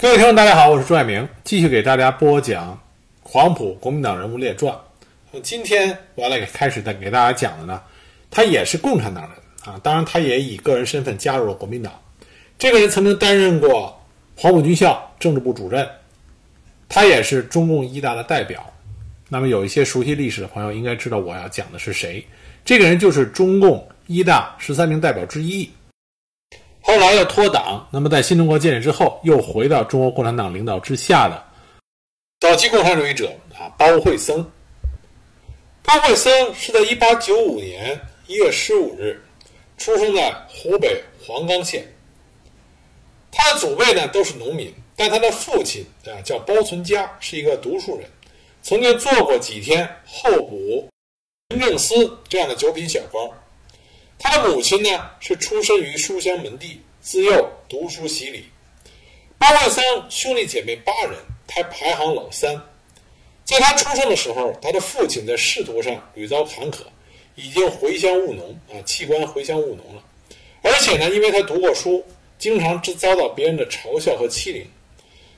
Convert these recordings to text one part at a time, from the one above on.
各位听众，大家好，我是朱爱明，继续给大家播讲《黄埔国民党人物列传》。今天我要来开始再给大家讲的呢，他也是共产党人啊，当然他也以个人身份加入了国民党。这个人曾经担任过黄埔军校政治部主任，他也是中共一大的代表。那么有一些熟悉历史的朋友应该知道我要讲的是谁，这个人就是中共一大十三名代表之一。后来又脱党，那么在新中国建立之后，又回到中国共产党领导之下的早期共产主义者啊，包惠僧。包惠僧是在1895年1月15日出生在湖北黄冈县。他的祖辈呢都是农民，但他的父亲啊叫包存家，是一个读书人，曾经做过几天候补民政司这样的九品小官。他的母亲呢是出身于书香门第，自幼读书习礼。包惠僧兄弟姐妹八人，他排行老三。在他出生的时候，他的父亲在仕途上屡遭坎坷，已经回乡务农啊，弃官回乡务农了。而且呢，因为他读过书，经常遭到别人的嘲笑和欺凌。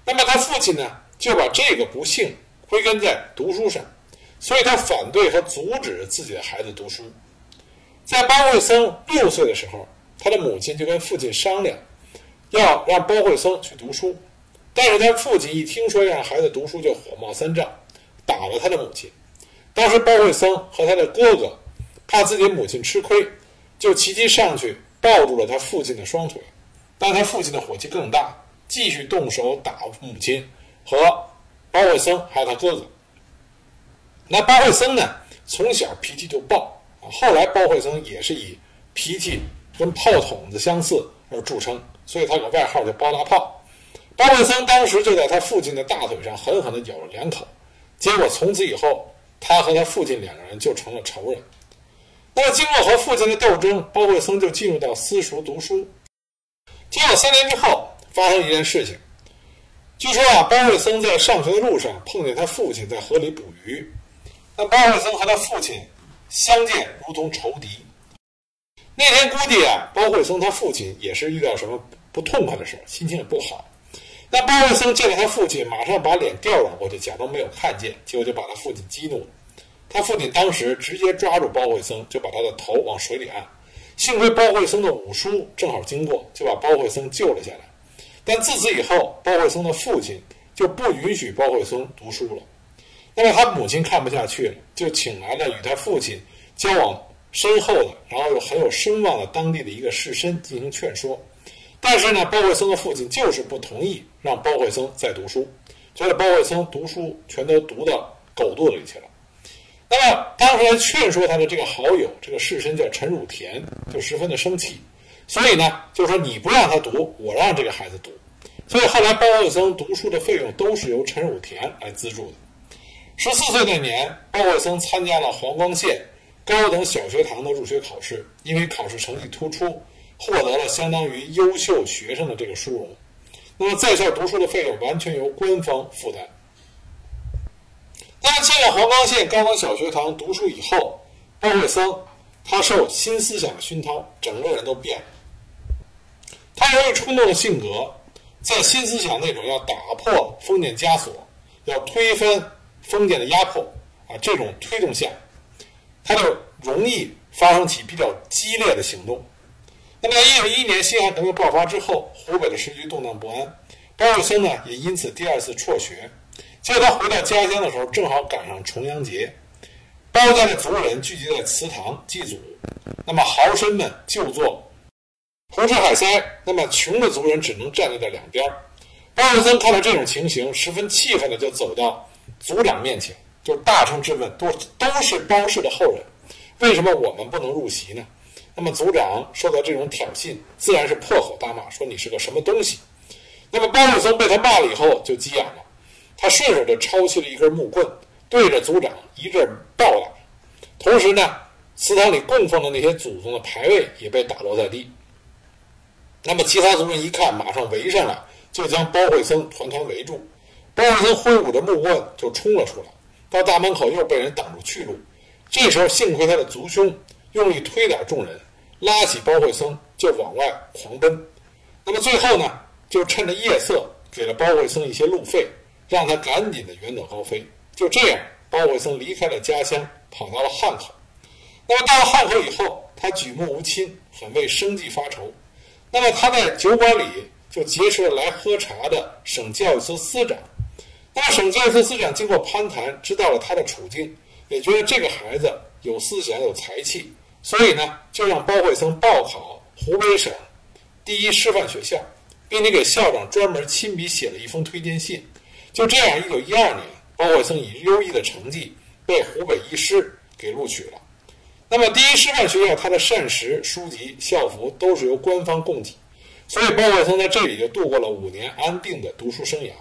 那么他父亲呢，就把这个不幸归根在读书上，所以他反对和阻止自己的孩子读书。在包惠僧六岁的时候，他的母亲就跟父亲商量，要让包惠僧去读书。但是他父亲一听说让孩子读书，就火冒三丈，打了他的母亲。当时包惠僧和他的哥哥怕自己母亲吃亏，就齐齐上去抱住了他父亲的双腿。但他父亲的火气更大，继续动手打母亲和包惠僧还有他哥哥。那包惠僧呢，从小脾气就暴。后来包惠僧也是以脾气跟炮筒子相似而著称，所以他有个外号叫包大炮。包惠僧当时就在他父亲的大腿上狠狠地咬了两口，结果从此以后，他和他父亲两个人就成了仇人。那么经过和父亲的斗争，包惠僧就进入到私塾读书。经过三年之后，发生一件事情，据说啊，包惠僧在上学的路上碰见他父亲在河里捕鱼，那包惠僧和他父亲。相见如同仇敌。那天估计啊，包惠僧他父亲也是遇到什么不痛快的事心情也不好。那包惠僧见到他父亲，马上把脸调转过去，假装没有看见，结果就把他父亲激怒了。他父亲当时直接抓住包惠僧，就把他的头往水里按。幸亏包惠僧的五叔正好经过，就把包惠僧救了下来。但自此以后，包惠僧的父亲就不允许包惠僧读书了。那么他母亲看不下去了，就请来了与他父亲交往深厚的，然后又很有声望的当地的一个士绅进行劝说。但是呢，包惠僧的父亲就是不同意让包惠僧再读书，所以包惠僧读书全都读到狗肚子里去了。那么当时来劝说他的这个好友，这个士绅叫陈汝田，就十分的生气，所以呢，就是说你不让他读，我让这个孩子读。所以后来包惠僧读书的费用都是由陈汝田来资助的。十四岁那年，包惠僧参加了黄冈县高等小学堂的入学考试，因为考试成绩突出，获得了相当于优秀学生的这个殊荣。那么在校读书的费用完全由官方负担。那进了黄冈县高等小学堂读书以后，包惠僧他受新思想的熏陶，整个人都变了。他由于冲动的性格，在新思想那种要打破封建枷锁，要推翻。封建的压迫啊，这种推动下，他就容易发生起比较激烈的行动。那么，一九一一年辛亥革命爆发之后，湖北的时局动荡不安，包惠僧呢也因此第二次辍学。结果他回到家乡的时候，正好赶上重阳节，包家的族人聚集在祠堂祭祖，那么豪绅们就坐胡吃海塞，那么穷的族人只能站在这两边。包惠僧看到这种情形，十分气愤的就走到。族长面前，就是大声质问：都都是包氏的后人，为什么我们不能入席呢？那么族长受到这种挑衅，自然是破口大骂，说你是个什么东西。那么包惠僧被他骂了以后，就急眼了，他顺手就抄起了一根木棍，对着族长一阵暴打。同时呢，祠堂里供奉的那些祖宗的牌位也被打落在地。那么其他族人一看，马上围上来，就将包惠僧团团围住。包惠僧挥舞着木棍就冲了出来，到大门口又被人挡住去路。这时候幸亏他的族兄用力推倒众人，拉起包惠僧就往外狂奔。那么最后呢，就趁着夜色给了包惠僧一些路费，让他赶紧的远走高飞。就这样，包惠僧离开了家乡，跑到了汉口。那么到了汉口以后，他举目无亲，很为生计发愁。那么他在酒馆里就结识了来喝茶的省教育司司长。那么省教育司司长经过攀谈，知道了他的处境，也觉得这个孩子有思想、有才气，所以呢，就让包惠僧报考湖北省第一师范学校，并且给校长专门亲笔写了一封推荐信。就这样，一九一二年，包惠僧以优异的成绩被湖北医师给录取了。那么，第一师范学校它的膳食、书籍、校服都是由官方供给，所以包惠僧在这里就度过了五年安定的读书生涯。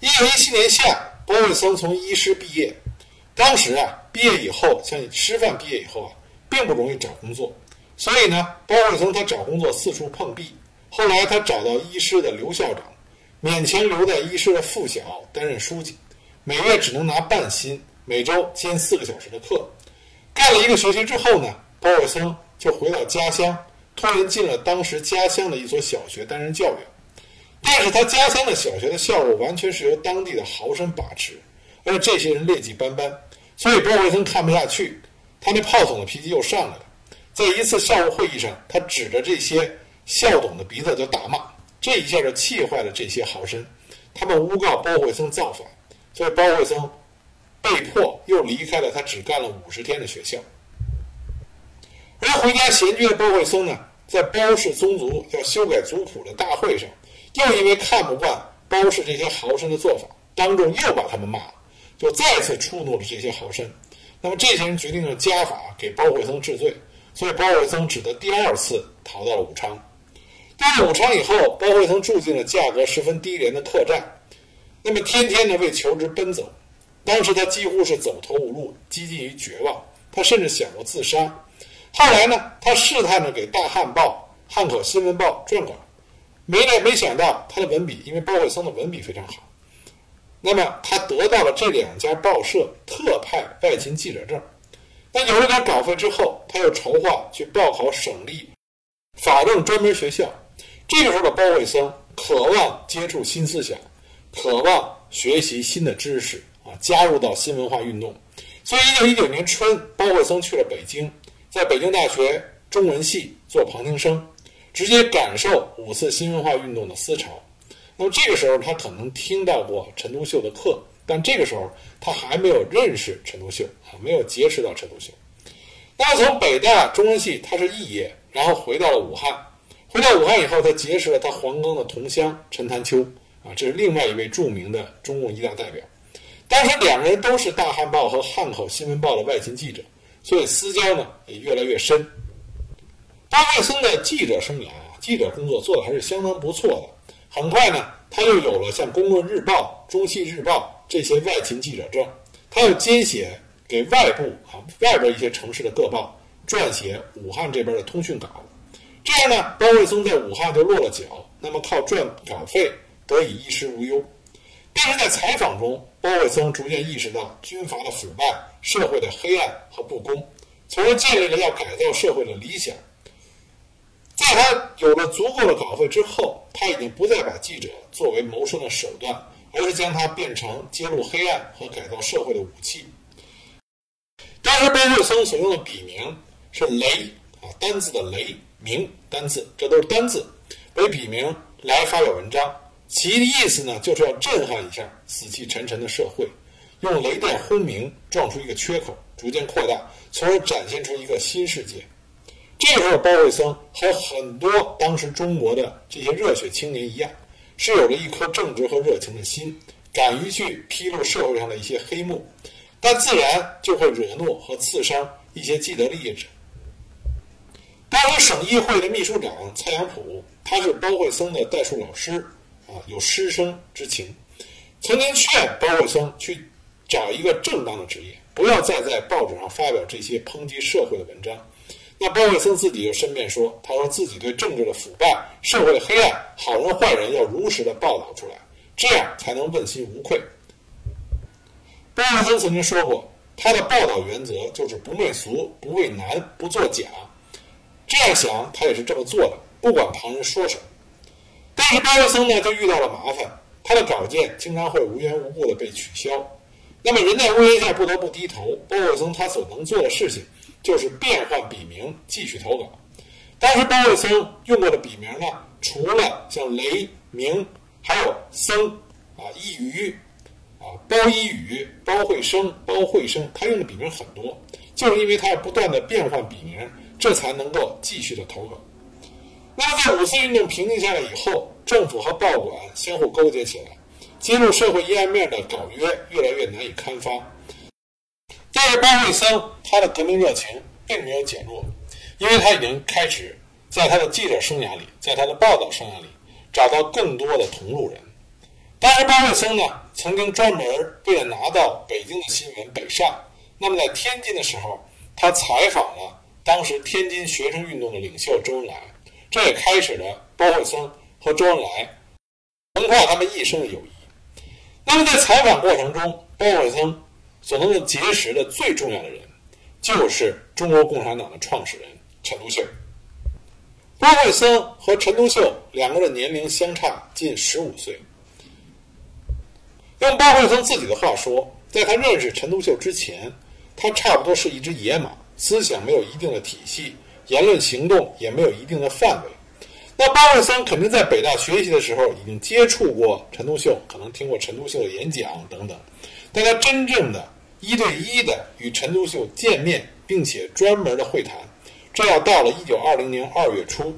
一九一七年夏，包惠僧从医师毕业。当时啊，毕业以后，像师范毕业以后啊，并不容易找工作，所以呢，包惠僧他找工作四处碰壁。后来他找到医师的刘校长，勉强留在医师的附小担任书记，每月只能拿半薪，每周兼四个小时的课。干了一个学期之后呢，包惠僧就回到家乡，托人进了当时家乡的一所小学担任教员。但是他家乡的小学的校务完全是由当地的豪绅把持，而且这些人劣迹斑斑，所以包惠僧看不下去，他那炮筒的脾气又上来了。在一次校务会议上，他指着这些校董的鼻子就大骂，这一下就气坏了这些豪绅，他们诬告包惠僧造反，所以包惠僧被迫又离开了他只干了五十天的学校。而回家闲居的包惠僧呢，在包氏宗族要修改族谱的大会上。又因为看不惯包氏这些豪绅的做法，当众又把他们骂了，就再次触怒了这些豪绅。那么这些人决定用家法给包惠僧治罪，所以包惠僧只得第二次逃到了武昌。到了武昌以后，包惠僧住进了价格十分低廉的客栈，那么天天呢为求职奔走。当时他几乎是走投无路，几近于绝望，他甚至想过自杀。后来呢，他试探着给《大汉报》《汉口新闻报》撰稿。没来，没想到他的文笔，因为包惠僧的文笔非常好，那么他得到了这两家报社特派外勤记者证。那有了点稿费之后，他又筹划去报考省立法政专门学校。这个时候的包惠僧渴望接触新思想，渴望学习新的知识啊，加入到新文化运动。所以，一九一九年春，包惠僧去了北京，在北京大学中文系做旁听生。直接感受五四新文化运动的思潮。那么这个时候，他可能听到过陈独秀的课，但这个时候他还没有认识陈独秀啊，没有结识到陈独秀。那么从北大中文系他是肄业，然后回到了武汉。回到武汉以后，他结识了他黄冈的同乡陈潭秋啊，这是另外一位著名的中共一大代表。当时两个人都是《大汉报》和《汉口新闻报》的外勤记者，所以私交呢也越来越深。包惠僧的记者生涯啊，记者工作做的还是相当不错的。很快呢，他又有了像《公论日报》《中西日报》这些外勤记者证，他又兼写给外部啊外边一些城市的各报撰写武汉这边的通讯稿。这样呢，包惠僧在武汉就落了脚，那么靠赚稿费得以衣食无忧。但是在采访中，包惠僧逐渐意识到军阀的腐败、社会的黑暗和不公，从而建立了要改造社会的理想。在他有了足够的稿费之后，他已经不再把记者作为谋生的手段，而是将它变成揭露黑暗和改造社会的武器。当时包惠僧所用的笔名是“雷”啊，单字的“雷”名单字，这都是单字为笔名来发表文章，其意思呢就是要震撼一下死气沉沉的社会，用雷电轰鸣撞出一个缺口，逐渐扩大，从而展现出一个新世界。这时候，包惠僧和很多当时中国的这些热血青年一样，是有着一颗正直和热情的心，敢于去披露社会上的一些黑幕，但自然就会惹怒和刺伤一些既得利益者。当时省议会的秘书长蔡阳普，他是包惠僧的代数老师，啊，有师生之情，曾经劝包惠僧去找一个正当的职业，不要再在报纸上发表这些抨击社会的文章。那包惠僧自己就申辩说：“他说自己对政治的腐败、社会的黑暗、好人坏人要如实的报道出来，这样才能问心无愧。”包惠僧曾经说过，他的报道原则就是不媚俗、不畏难、不作假。这样想，他也是这么做的，不管旁人说什么。但是包惠僧呢，就遇到了麻烦，他的稿件经常会无缘无故的被取消。那么人在屋檐下不得不低头，包惠僧他所能做的事情就是变换笔名继续投稿。当时包惠僧用过的笔名呢，除了像雷鸣，还有僧啊、一鱼啊、包一宇、包惠生、包惠生，他用的笔名很多，就是因为他要不断的变换笔名，这才能够继续的投稿。那在五四运动平静下来以后，政府和报馆相互勾结起来，揭露社会阴暗面的稿约越来越难以刊发。但是包惠僧他的革命热情并没有减弱，因为他已经开始在他的记者生涯里，在他的报道生涯里找到更多的同路人。当时包惠僧呢，曾经专门为了拿到北京的新闻北上，那么在天津的时候，他采访了当时天津学生运动的领袖周恩来，这也开始了包惠僧和周恩来横跨他们一生的友谊。那么在采访过程中，包惠僧所能够结识的最重要的人，就是中国共产党的创始人陈独秀。包惠僧和陈独秀两个人年龄相差近十五岁。用包惠僧自己的话说，在他认识陈独秀之前，他差不多是一只野马，思想没有一定的体系，言论行动也没有一定的范围。那包惠僧肯定在北大学习的时候已经接触过陈独秀，可能听过陈独秀的演讲等等，但他真正的一对一的与陈独秀见面，并且专门的会谈，这要到了一九二零年二月初。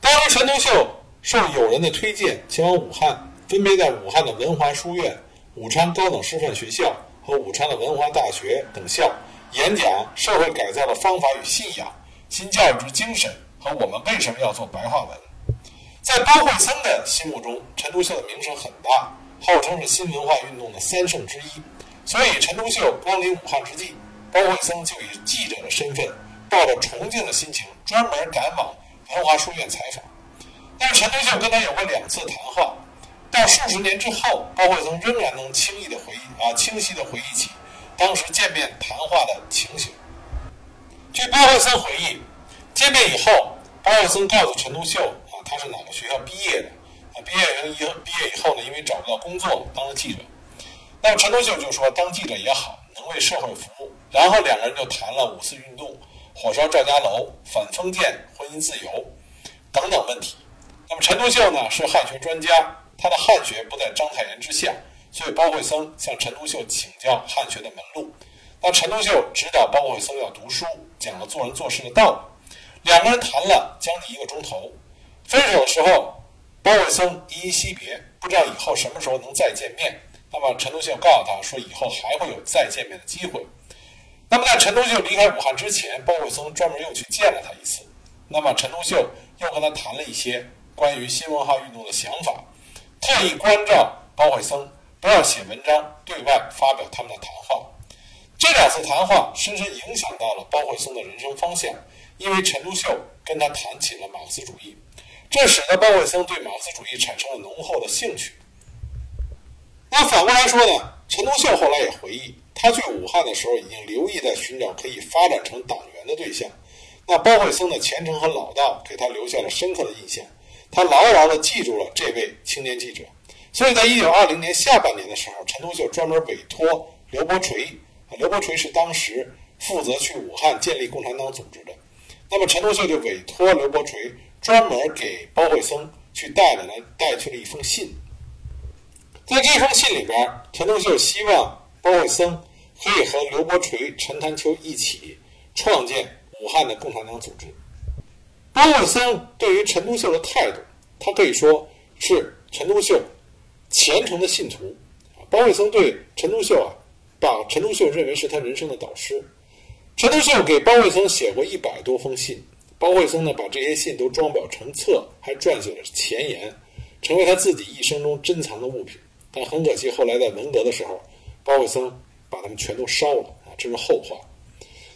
当时陈独秀受友人的推荐前往武汉。分别在武汉的文华书院、武昌高等师范学校和武昌的文华大学等校演讲社会改造的方法与信仰、新教育之精神和我们为什么要做白话文。在包惠僧的心目中，陈独秀的名声很大，号称是新文化运动的三圣之一。所以，陈独秀光临武汉之际，包惠僧就以记者的身份，抱着崇敬的心情，专门赶往文华书院采访。但是，陈独秀跟他有过两次谈话。到数十年之后，包惠僧仍然能轻易的回忆啊，清晰的回忆起当时见面谈话的情形。据包惠僧回忆，见面以后，包惠僧告诉陈独秀啊，他是哪个学校毕业的啊？毕业以后毕业以后呢，因为找不到工作，当了记者。那么陈独秀就说，当记者也好，能为社会服务。然后两个人就谈了五四运动、火烧赵家楼、反封建、婚姻自由等等问题。那么陈独秀呢，是汉学专家。他的汉学不在章太炎之下，所以包惠僧向陈独秀请教汉学的门路。那陈独秀指导包惠僧要读书，讲了做人做事的道理。两个人谈了将近一个钟头。分手的时候，包惠僧依依惜别，不知道以后什么时候能再见面。那么陈独秀告诉他说，以后还会有再见面的机会。那么在陈独秀离开武汉之前，包惠僧专门又去见了他一次。那么陈独秀又跟他谈了一些关于新文化运动的想法。特意关照包惠僧不要写文章对外发表他们的谈话。这两次谈话深深影响到了包惠僧的人生方向，因为陈独秀跟他谈起了马克思主义，这使得包惠僧对马克思主义产生了浓厚的兴趣。那反过来说呢？陈独秀后来也回忆，他去武汉的时候已经留意在寻找可以发展成党员的对象。那包惠僧的虔诚和老道给他留下了深刻的印象。他牢牢地记住了这位青年记者，所以在一九二零年下半年的时候，陈独秀专门委托刘伯垂，刘伯垂是当时负责去武汉建立共产党组织的，那么陈独秀就委托刘伯垂专门给包惠僧去带了来带去了一封信，在这封信里边，陈独秀希望包惠僧可以和刘伯垂、陈潭秋一起创建武汉的共产党组织。包惠僧对于陈独秀的态度，他可以说是陈独秀虔诚的信徒。包惠僧对陈独秀啊，把陈独秀认为是他人生的导师。陈独秀给包惠僧写过一百多封信，包惠僧呢把这些信都装裱成册，还撰写了前言，成为他自己一生中珍藏的物品。但很可惜，后来在文革的时候，包惠僧把他们全都烧了啊，这是后话。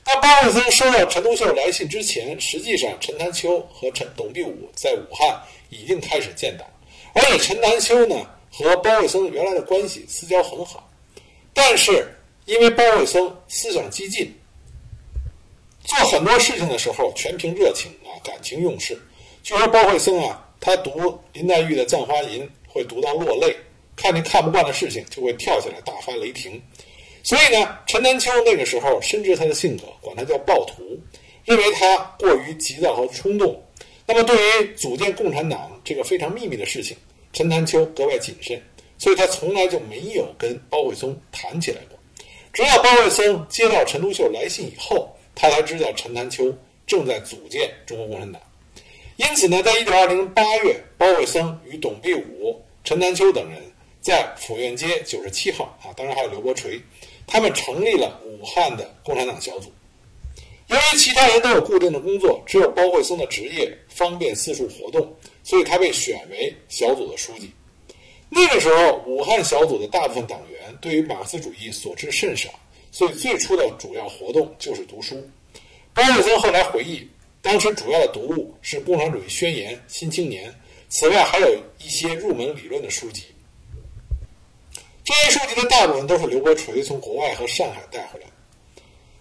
当包惠僧收到陈独秀来信之前，实际上陈潭秋和陈董必武在武汉已经开始建党，而且陈潭秋呢和包惠僧原来的关系私交很好，但是因为包惠僧思想激进，做很多事情的时候全凭热情啊感情用事。据说包惠僧啊他读林黛玉的《葬花吟》会读到落泪，看见看不惯的事情就会跳起来大发雷霆。所以呢，陈南秋那个时候深知他的性格，管他叫暴徒，认为他过于急躁和冲动。那么，对于组建共产党这个非常秘密的事情，陈南秋格外谨慎，所以他从来就没有跟包惠松谈起来过。直到包惠松接到陈独秀来信以后，他才知道陈南秋正在组建中国共产党。因此呢，在一九二零年八月，包惠松与董必武、陈南秋等人在府院街九十七号啊，当然还有刘伯垂，他们成立了武汉的共产党小组。由于其他人都有固定的工作，只有包惠松的职业方便四处活动，所以他被选为小组的书记。那个时候，武汉小组的大部分党员对于马克思主义所知甚少，所以最初的主要活动就是读书。包惠僧后来回忆，当时主要的读物是《共产主义宣言》《新青年》，此外还有一些入门理论的书籍。这些书籍的大部分都是刘伯垂从国外和上海带回来。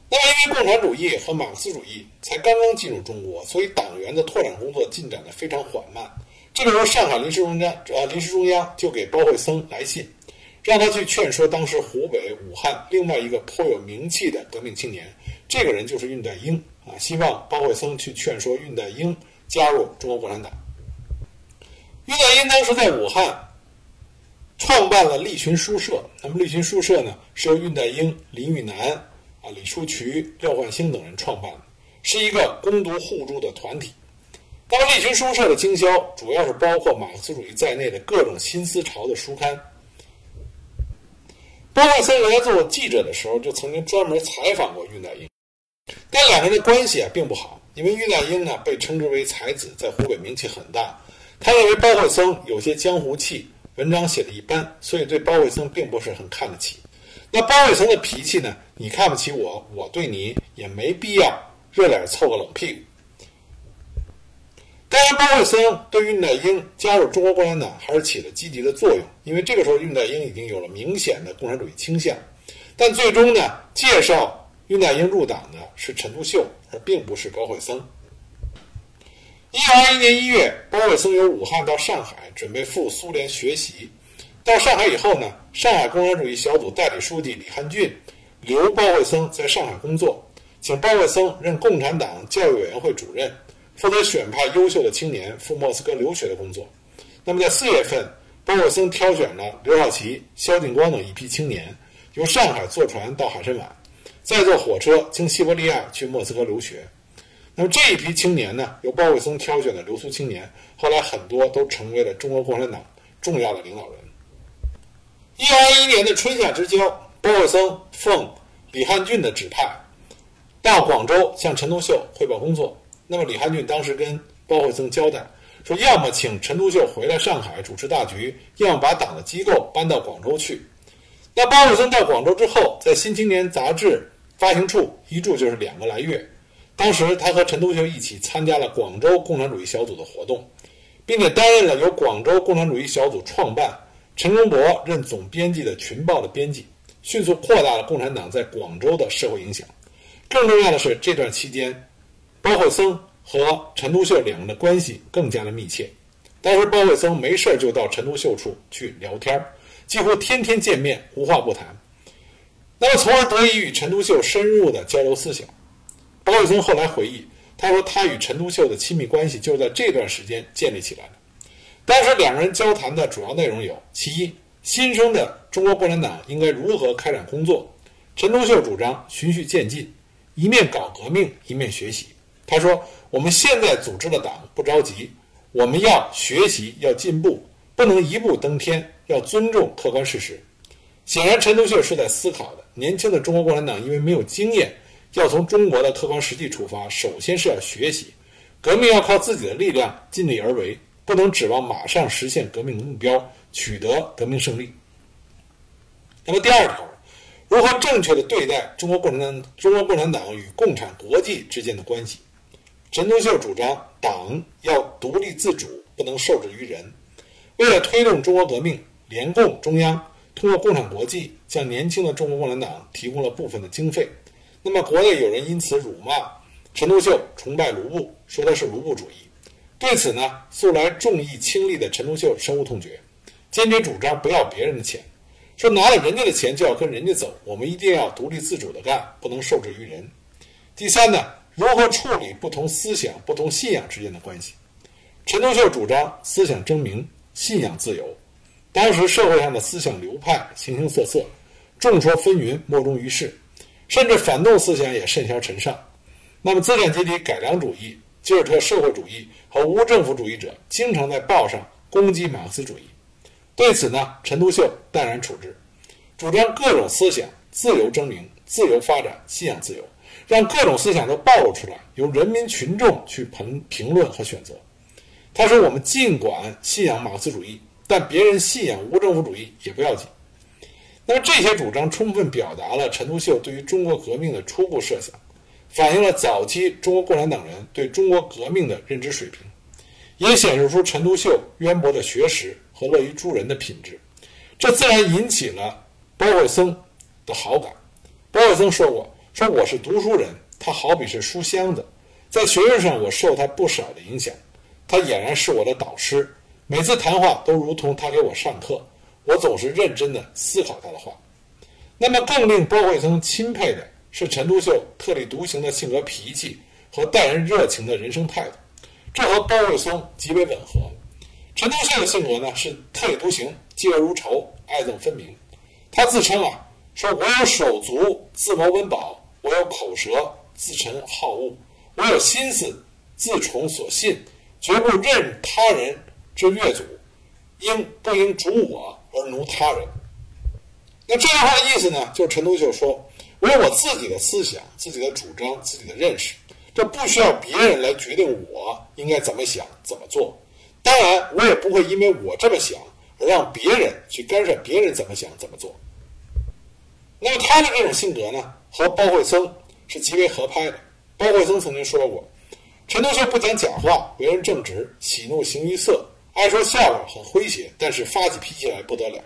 那么，因为共产主义和马克思主义才刚刚进入中国，所以党员的拓展工作进展的非常缓慢。这个时候，上海临时中央呃临时中央就给包惠僧来信，让他去劝说当时湖北武汉另外一个颇有名气的革命青年，这个人就是恽代英啊，希望包惠僧去劝说恽代英加入中国共产党。恽代英当时在武汉创办了立群书社，那么立群书社呢是由恽代英、林语南。啊，李书渠、廖焕星等人创办的，是一个攻读互助的团体。当立群书社的经销主要是包括马克思主义在内的各种新思潮的书刊。包惠僧来做记者的时候，就曾经专门采访过恽代英，但两个人的关系啊并不好，因为恽代英呢被称之为才子，在湖北名气很大，他认为包惠僧有些江湖气，文章写的一般，所以对包惠僧并不是很看得起。那包惠僧的脾气呢？你看不起我，我对你也没必要热脸凑个冷屁股。当然，包惠僧对恽代英加入中国共产党还是起了积极的作用，因为这个时候恽代英已经有了明显的共产主义倾向。但最终呢，介绍恽代英入党的是陈独秀，而并不是包惠僧。一九二一年一月，包惠僧由武汉到上海，准备赴苏联学习。到上海以后呢，上海共产主义小组代理书记李汉俊留包惠僧在上海工作，请包惠僧任共产党教育委员会主任，负责选派优秀的青年赴莫斯科留学的工作。那么在四月份，包惠僧挑选了刘少奇、萧劲光等一批青年，由上海坐船到海参崴，再坐火车经西伯利亚去莫斯科留学。那么这一批青年呢，由包惠僧挑选的留苏青年，后来很多都成为了中国共产党重要的领导人。一九二一年的春夏之交，包惠僧奉李汉俊的指派，到广州向陈独秀汇报工作。那么李汉俊当时跟包惠僧交代说，要么请陈独秀回来上海主持大局，要么把党的机构搬到广州去。那包惠僧到广州之后，在《新青年》杂志发行处一住就是两个来月。当时他和陈独秀一起参加了广州共产主义小组的活动，并且担任了由广州共产主义小组创办。陈公博任总编辑的《群报》的编辑，迅速扩大了共产党在广州的社会影响。更重要的是，这段期间，包惠僧和陈独秀两人的关系更加的密切。当时，包惠僧没事就到陈独秀处去聊天，几乎天天见面，无话不谈。那么，从而得以与陈独秀深入的交流思想。包惠僧后来回忆，他说他与陈独秀的亲密关系就在这段时间建立起来的。当时两人交谈的主要内容有：其一，新生的中国共产党应该如何开展工作。陈独秀主张循序渐进，一面搞革命，一面学习。他说：“我们现在组织的党不着急，我们要学习，要进步，不能一步登天，要尊重客观事实。”显然，陈独秀是在思考的。年轻的中国共产党因为没有经验，要从中国的客观实际出发，首先是要学习，革命要靠自己的力量，尽力而为。不能指望马上实现革命的目标，取得革命胜利。那么第二条，如何正确的对待中国共产党、中国共产党与共产国际之间的关系？陈独秀主张党要独立自主，不能受制于人。为了推动中国革命，联共中央通过共产国际向年轻的中国共产党提供了部分的经费。那么国内有人因此辱骂陈独秀，崇拜卢布，说他是卢布主义。对此呢，素来重义轻利的陈独秀深恶痛绝，坚决主张不要别人的钱，说拿了人家的钱就要跟人家走，我们一定要独立自主的干，不能受制于人。第三呢，如何处理不同思想、不同信仰之间的关系？陈独秀主张思想争鸣，信仰自由。当时社会上的思想流派形形色色，众说纷纭，莫衷于是，甚至反动思想也甚嚣尘上。那么，资产阶级改良主义、吉尔特社会主义和无政府主义者经常在报上攻击马克思主义。对此呢，陈独秀淡然处之，主张各种思想自由争鸣、自由发展、信仰自由，让各种思想都暴露出来，由人民群众去评评论和选择。他说：“我们尽管信仰马克思主义。”但别人信仰无政府主义也不要紧。那么这些主张充分表达了陈独秀对于中国革命的初步设想，反映了早期中国共产党人对中国革命的认知水平，也显示出陈独秀渊博的学识和乐于助人的品质。这自然引起了包惠僧的好感。包惠僧说过：“说我是读书人，他好比是书箱子，在学问上我受他不少的影响，他俨然是我的导师。”每次谈话都如同他给我上课，我总是认真的思考他的话。那么，更令包惠僧钦佩的是陈独秀特立独行的性格脾气和待人热情的人生态度，这和包惠僧极为吻合。陈独秀的性格呢是特立独行、嫉恶如仇、爱憎分明。他自称啊，说我有手足自谋温饱，我有口舌自陈好恶，我有心思自从所信，绝不任他人。之越阻，应不应主我而奴他人？那这句话的意思呢？就是陈独秀说：“我有我自己的思想、自己的主张、自己的认识，这不需要别人来决定我应该怎么想、怎么做。当然，我也不会因为我这么想而让别人去干涉别人怎么想、怎么做。”那么他的这种性格呢，和包惠僧是极为合拍的。包惠僧曾经说过：“陈独秀不讲假话，为人正直，喜怒形于色。”爱说笑话，很诙谐，但是发起脾气来不得了。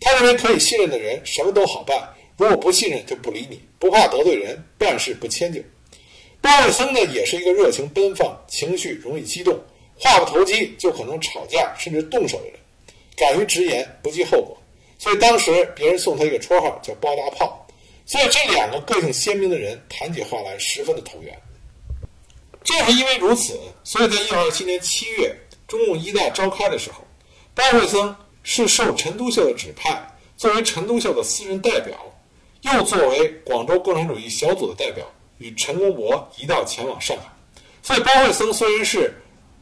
他认为可以信任的人什么都好办，如果不信任就不理你，不怕得罪人，办事不迁就。包惠僧呢，也是一个热情奔放、情绪容易激动、话不投机就可能吵架甚至动手的人，敢于直言，不计后果。所以当时别人送他一个绰号叫“包大炮”。所以这两个个性鲜明的人谈起话来十分的投缘。正是因为如此，所以在一九二七年七月。中共一大召开的时候，包惠僧是受陈独秀的指派，作为陈独秀的私人代表，又作为广州共产主义小组的代表，与陈公博一道前往上海。所以，包惠僧虽然是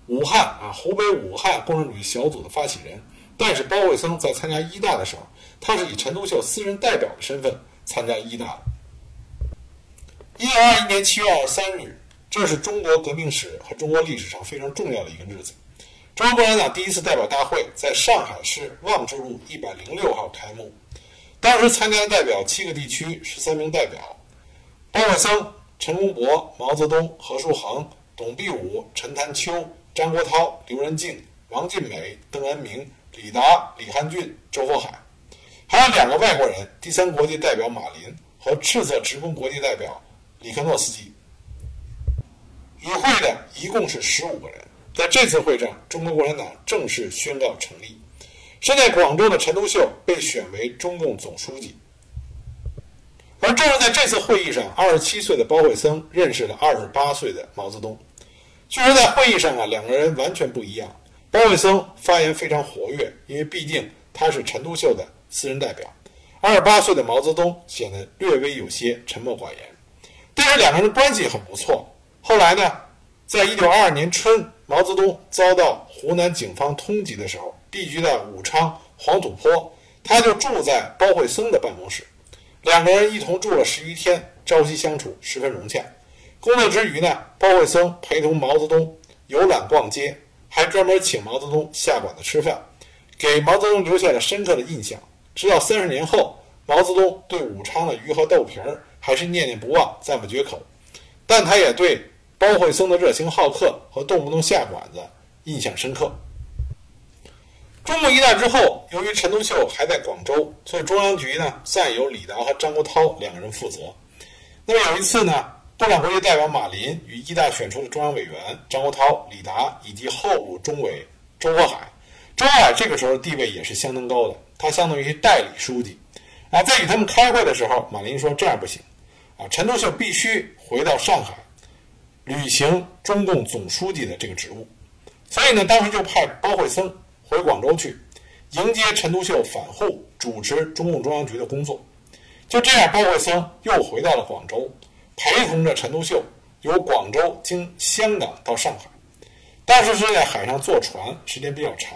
武汉啊湖北武汉共产主义小组的发起人，但是包惠僧在参加一大的时候，他是以陈独秀私人代表的身份参加一大。一九二一年七月二十三日，这是中国革命史和中国历史上非常重要的一个日子。中国共产党第一次代表大会在上海市望志路一百零六号开幕，当时参加的代表七个地区十三名代表，包括僧、陈公博、毛泽东、何树衡、董必武、陈潭秋、张国焘、刘仁静、王尽美、邓恩铭、李达、李汉俊、周佛海，还有两个外国人，第三国际代表马林和赤色职工国际代表里克诺斯基。与会的一共是十五个人。在这次会上，中国共产党正式宣告成立。身在广州的陈独秀被选为中共总书记。而正是在这次会议上，二十七岁的包惠僧认识了二十八岁的毛泽东。据说在会议上啊，两个人完全不一样。包惠僧发言非常活跃，因为毕竟他是陈独秀的私人代表。二十八岁的毛泽东显得略微有些沉默寡言。但是两个人关系很不错。后来呢，在一九二二年春。毛泽东遭到湖南警方通缉的时候，避居在武昌黄土坡，他就住在包惠僧的办公室，两个人一同住了十余天，朝夕相处，十分融洽。工作之余呢，包惠僧陪同毛泽东游览逛街，还专门请毛泽东下馆子吃饭，给毛泽东留下了深刻的印象。直到三十年后，毛泽东对武昌的鱼和豆皮儿还是念念不忘，赞不绝口，但他也对。包惠僧的热情好客和动不动下馆子印象深刻。中共一大之后，由于陈独秀还在广州，所以中央局呢暂由李达和张国焘两个人负责。那么有一次呢，共产国际代表马林与一大选出的中央委员张国焘、李达以及候补中委周佛海。周佛海这个时候地位也是相当高的，他相当于代理书记。啊，在与他们开会的时候，马林说这样不行，啊，陈独秀必须回到上海，履行中共总书记的这个职务。所以呢，当时就派包惠僧回广州去迎接陈独秀返沪，主持中共中央局的工作。就这样，包惠僧又回到了广州，陪同着陈独秀由广州经香港到上海。当时是在海上坐船，时间比较长。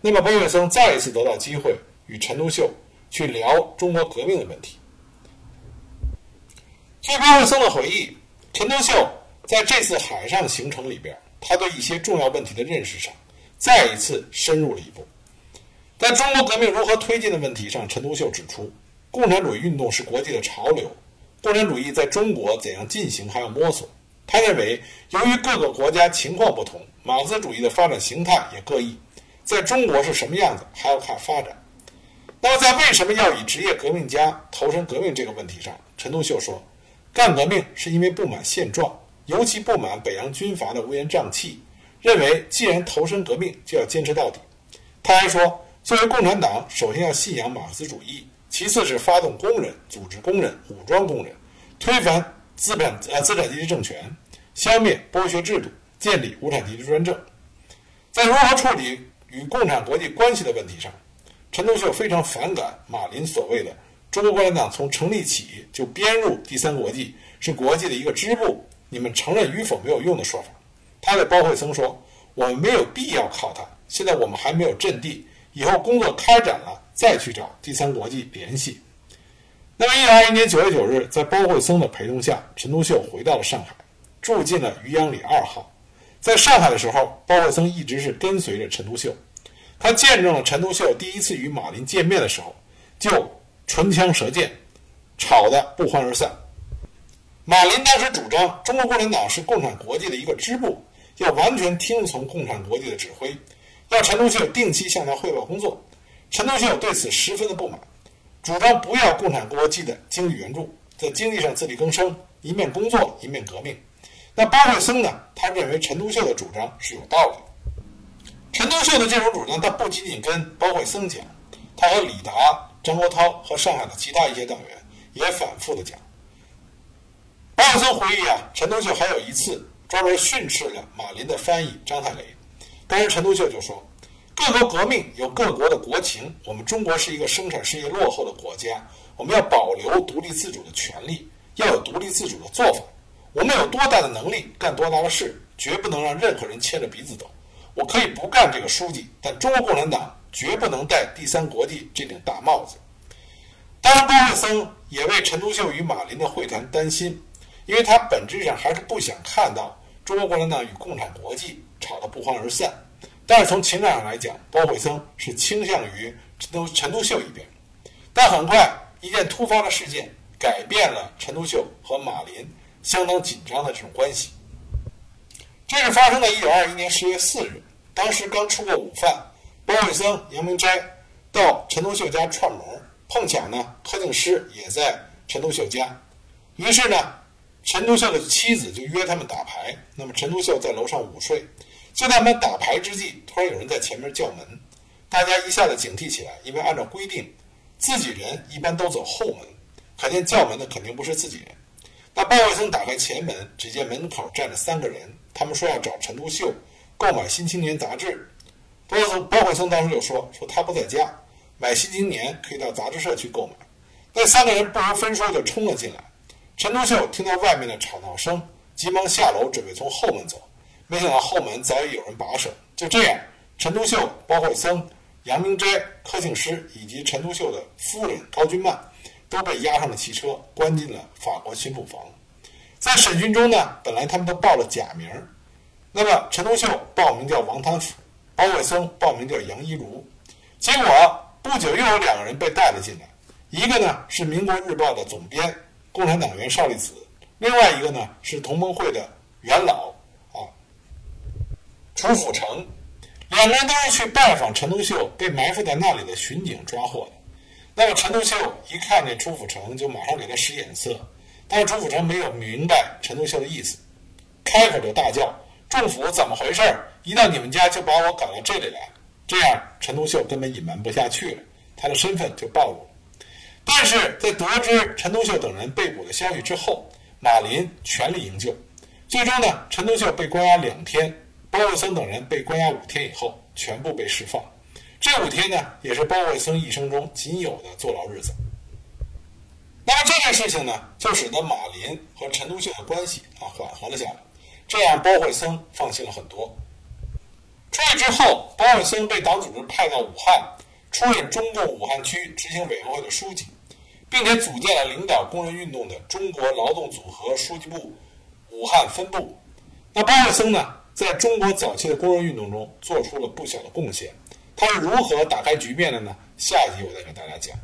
那么，包惠僧再一次得到机会与陈独秀去聊中国革命的问题。据包惠僧的回忆，陈独秀在这次海上行程里边。他对一些重要问题的认识上，再一次深入了一步。在中国革命如何推进的问题上，陈独秀指出，共产主义运动是国际的潮流，共产主义在中国怎样进行还要摸索。他认为，由于各个国家情况不同，马克思主义的发展形态也各异，在中国是什么样子还要看发展。那么，在为什么要以职业革命家投身革命这个问题上，陈独秀说，干革命是因为不满现状。尤其不满北洋军阀的乌烟瘴气，认为既然投身革命，就要坚持到底。他还说，作为共产党，首先要信仰马克思主义，其次是发动工人、组织工人、武装工人，推翻资本呃资产阶级政权，消灭剥削制度，建立无产阶级专政。在如何处理与共产国际关系的问题上，陈独秀非常反感马林所谓的中国共产党从成立起就编入第三国际，是国际的一个支部。你们承认与否没有用的说法。他对包惠僧说：“我们没有必要靠他，现在我们还没有阵地，以后工作开展了再去找第三国际联系。”那么，一九二一年九月九日，在包惠僧的陪同下，陈独秀回到了上海，住进了渔阳里二号。在上海的时候，包惠僧一直是跟随着陈独秀，他见证了陈独秀第一次与马林见面的时候，就唇枪舌剑，吵得不欢而散。马林当时主张，中国共产党是共产国际的一个支部，要完全听从共产国际的指挥，要陈独秀定期向他汇报工作。陈独秀对此十分的不满，主张不要共产国际的经济援助，在经济上自力更生，一面工作一面革命。那包惠僧呢？他认为陈独秀的主张是有道理。陈独秀的这种主张，他不仅仅跟包惠僧讲，他和李达、张国焘和上海的其他一些党员也反复的讲。包惠僧回忆啊，陈独秀还有一次专门训斥了马林的翻译张太雷。当时陈独秀就说：“各国革命有各国的国情，我们中国是一个生产事业落后的国家，我们要保留独立自主的权利，要有独立自主的做法。我们有多大的能力干多大的事，绝不能让任何人牵着鼻子走。我可以不干这个书记，但中国共产党绝不能戴第三国际这顶大帽子。”当然，包惠僧也为陈独秀与马林的会谈担心。因为他本质上还是不想看到中国共产党与共产国际吵得不欢而散，但是从情感上来讲，包惠僧是倾向于陈独陈独秀一边。但很快，一件突发的事件改变了陈独秀和马林相当紧张的这种关系。这是发生在一九二一年十月四日，当时刚吃过午饭，包惠僧、杨明斋到陈独秀家串门，碰巧呢，柯敬施也在陈独秀家，于是呢。陈独秀的妻子就约他们打牌，那么陈独秀在楼上午睡，就在他们打牌之际，突然有人在前面叫门，大家一下子警惕起来，因为按照规定，自己人一般都走后门，可见叫门的肯定不是自己人。那包惠僧打开前门，只见门口站着三个人，他们说要找陈独秀购买《新青年》杂志。包惠僧当时就说说他不在家，买《新青年》可以到杂志社去购买。那三个人不由分说就冲了进来。陈独秀听到外面的吵闹声，急忙下楼准备从后门走，没想到后门早已有人把守。就这样，陈独秀、包惠僧、杨明斋、柯庆施以及陈独秀的夫人高君曼都被押上了汽车，关进了法国巡捕房。在审讯中呢，本来他们都报了假名，那么陈独秀报名叫王谭甫，包惠僧报名叫杨一如。结果不久又有两个人被带了进来，一个呢是《民国日报》的总编。共产党员邵力子，另外一个呢是同盟会的元老啊，楚辅成，两个人都是去拜访陈独秀被埋伏在那里的巡警抓获的。那么陈独秀一看见朱辅成，就马上给他使眼色，但是朱辅成没有明白陈独秀的意思，开口就大叫：“仲甫怎么回事？一到你们家就把我搞到这里来。”这样，陈独秀根本隐瞒不下去了，他的身份就暴露了。但是在得知陈独秀等人被捕的消息之后，马林全力营救。最终呢，陈独秀被关押两天，包惠僧等人被关押五天以后，全部被释放。这五天呢，也是包惠僧一生中仅有的坐牢日子。那么这件事情呢，就使得马林和陈独秀的关系啊缓和了下来，这样包惠僧放心了很多。出狱之后，包惠僧被党组织派到武汉，出任中共武汉区执行委员会的书记，并且组建了领导工人运动的中国劳动组合书记部武汉分部。那包惠僧呢，在中国早期的工人运动中做出了不小的贡献。他是如何打开局面的呢？下一集我再给大家讲。